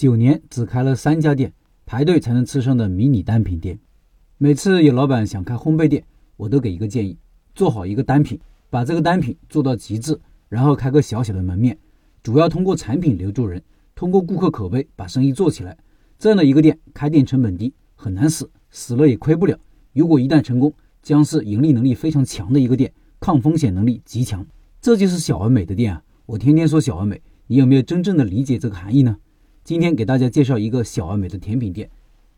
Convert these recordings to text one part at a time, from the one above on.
九年只开了三家店，排队才能吃上的迷你单品店。每次有老板想开烘焙店，我都给一个建议：做好一个单品，把这个单品做到极致，然后开个小小的门面，主要通过产品留住人，通过顾客口碑把生意做起来。这样的一个店，开店成本低，很难死，死了也亏不了。如果一旦成功，将是盈利能力非常强的一个店，抗风险能力极强。这就是小而美的店啊！我天天说小而美，你有没有真正的理解这个含义呢？今天给大家介绍一个小而美的甜品店。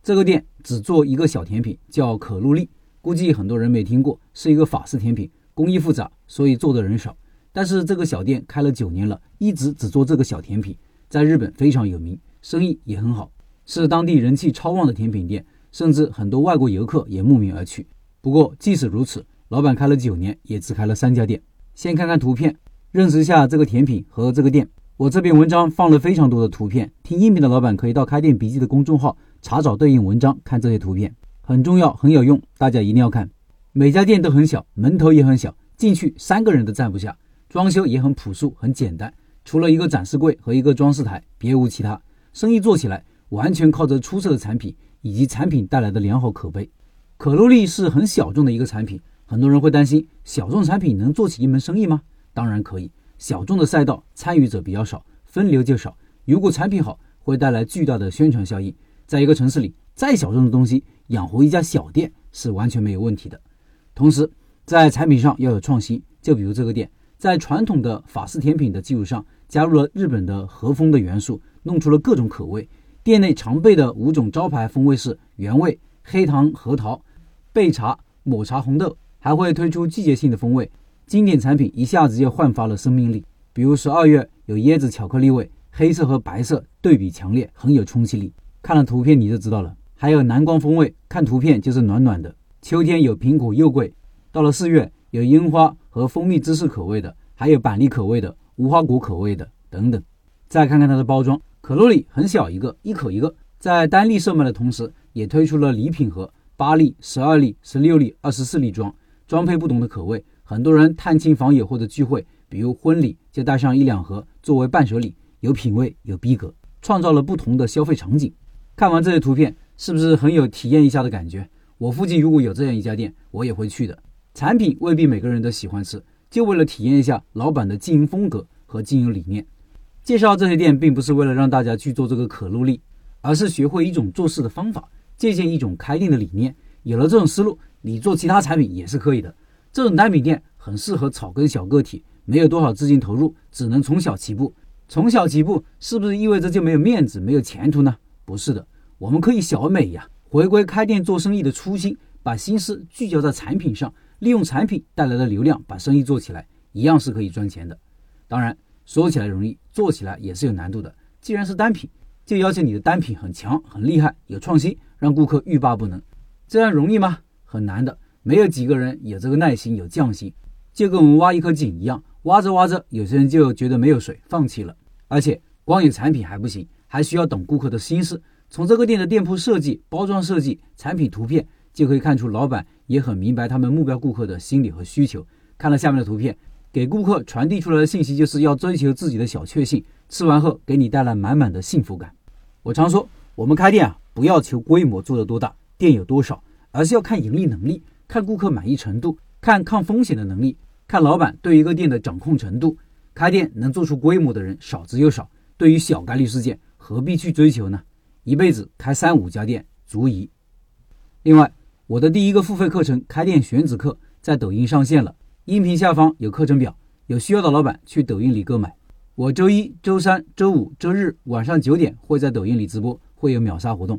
这个店只做一个小甜品，叫可露丽。估计很多人没听过，是一个法式甜品，工艺复杂，所以做的人少。但是这个小店开了九年了，一直只做这个小甜品，在日本非常有名，生意也很好，是当地人气超旺的甜品店，甚至很多外国游客也慕名而去。不过即使如此，老板开了九年，也只开了三家店。先看看图片，认识一下这个甜品和这个店。我这篇文章放了非常多的图片，听音频的老板可以到开店笔记的公众号查找对应文章，看这些图片很重要，很有用，大家一定要看。每家店都很小，门头也很小，进去三个人都站不下。装修也很朴素，很简单，除了一个展示柜和一个装饰台，别无其他。生意做起来完全靠着出色的产品以及产品带来的良好口碑。可露丽是很小众的一个产品，很多人会担心小众产品能做起一门生意吗？当然可以。小众的赛道参与者比较少，分流就少。如果产品好，会带来巨大的宣传效应。在一个城市里，再小众的东西养活一家小店是完全没有问题的。同时，在产品上要有创新。就比如这个店，在传统的法式甜品的基础上，加入了日本的和风的元素，弄出了各种口味。店内常备的五种招牌风味是原味、黑糖核桃、焙茶、抹茶红豆，还会推出季节性的风味。经典产品一下子就焕发了生命力，比如十二月有椰子巧克力味，黑色和白色对比强烈，很有冲击力。看了图片你就知道了。还有南瓜风味，看图片就是暖暖的。秋天有苹果柚桂，到了四月有樱花和蜂蜜芝士口味的，还有板栗口味的、无花果口味的等等。再看看它的包装，可露丽很小一个，一口一个，在单粒售卖的同时，也推出了礼品盒，八粒、十二粒、十六粒、二十四粒装，装配不同的口味。很多人探亲访友或者聚会，比如婚礼，就带上一两盒作为伴手礼，有品味，有逼格，创造了不同的消费场景。看完这些图片，是不是很有体验一下的感觉？我附近如果有这样一家店，我也会去的。产品未必每个人都喜欢吃，就为了体验一下老板的经营风格和经营理念。介绍这些店，并不是为了让大家去做这个可露丽，而是学会一种做事的方法，借鉴一种开店的理念。有了这种思路，你做其他产品也是可以的。这种单品店很适合草根小个体，没有多少资金投入，只能从小起步。从小起步是不是意味着就没有面子、没有前途呢？不是的，我们可以小美呀，回归开店做生意的初心，把心思聚焦在产品上，利用产品带来的流量把生意做起来，一样是可以赚钱的。当然，说起来容易，做起来也是有难度的。既然是单品，就要求你的单品很强、很厉害、有创新，让顾客欲罢不能。这样容易吗？很难的。没有几个人有这个耐心、有匠心，就跟我们挖一颗井一样，挖着挖着，有些人就觉得没有水，放弃了。而且光有产品还不行，还需要懂顾客的心思。从这个店的店铺设计、包装设计、产品图片，就可以看出老板也很明白他们目标顾客的心理和需求。看了下面的图片，给顾客传递出来的信息就是要追求自己的小确幸，吃完后给你带来满满的幸福感。我常说，我们开店啊，不要求规模做得多大，店有多少，而是要看盈利能力。看顾客满意程度，看抗风险的能力，看老板对一个店的掌控程度。开店能做出规模的人少之又少。对于小概率事件，何必去追求呢？一辈子开三五家店足矣。另外，我的第一个付费课程《开店选址课》在抖音上线了，音频下方有课程表，有需要的老板去抖音里购买。我周一周三周五周日晚上九点会在抖音里直播，会有秒杀活动。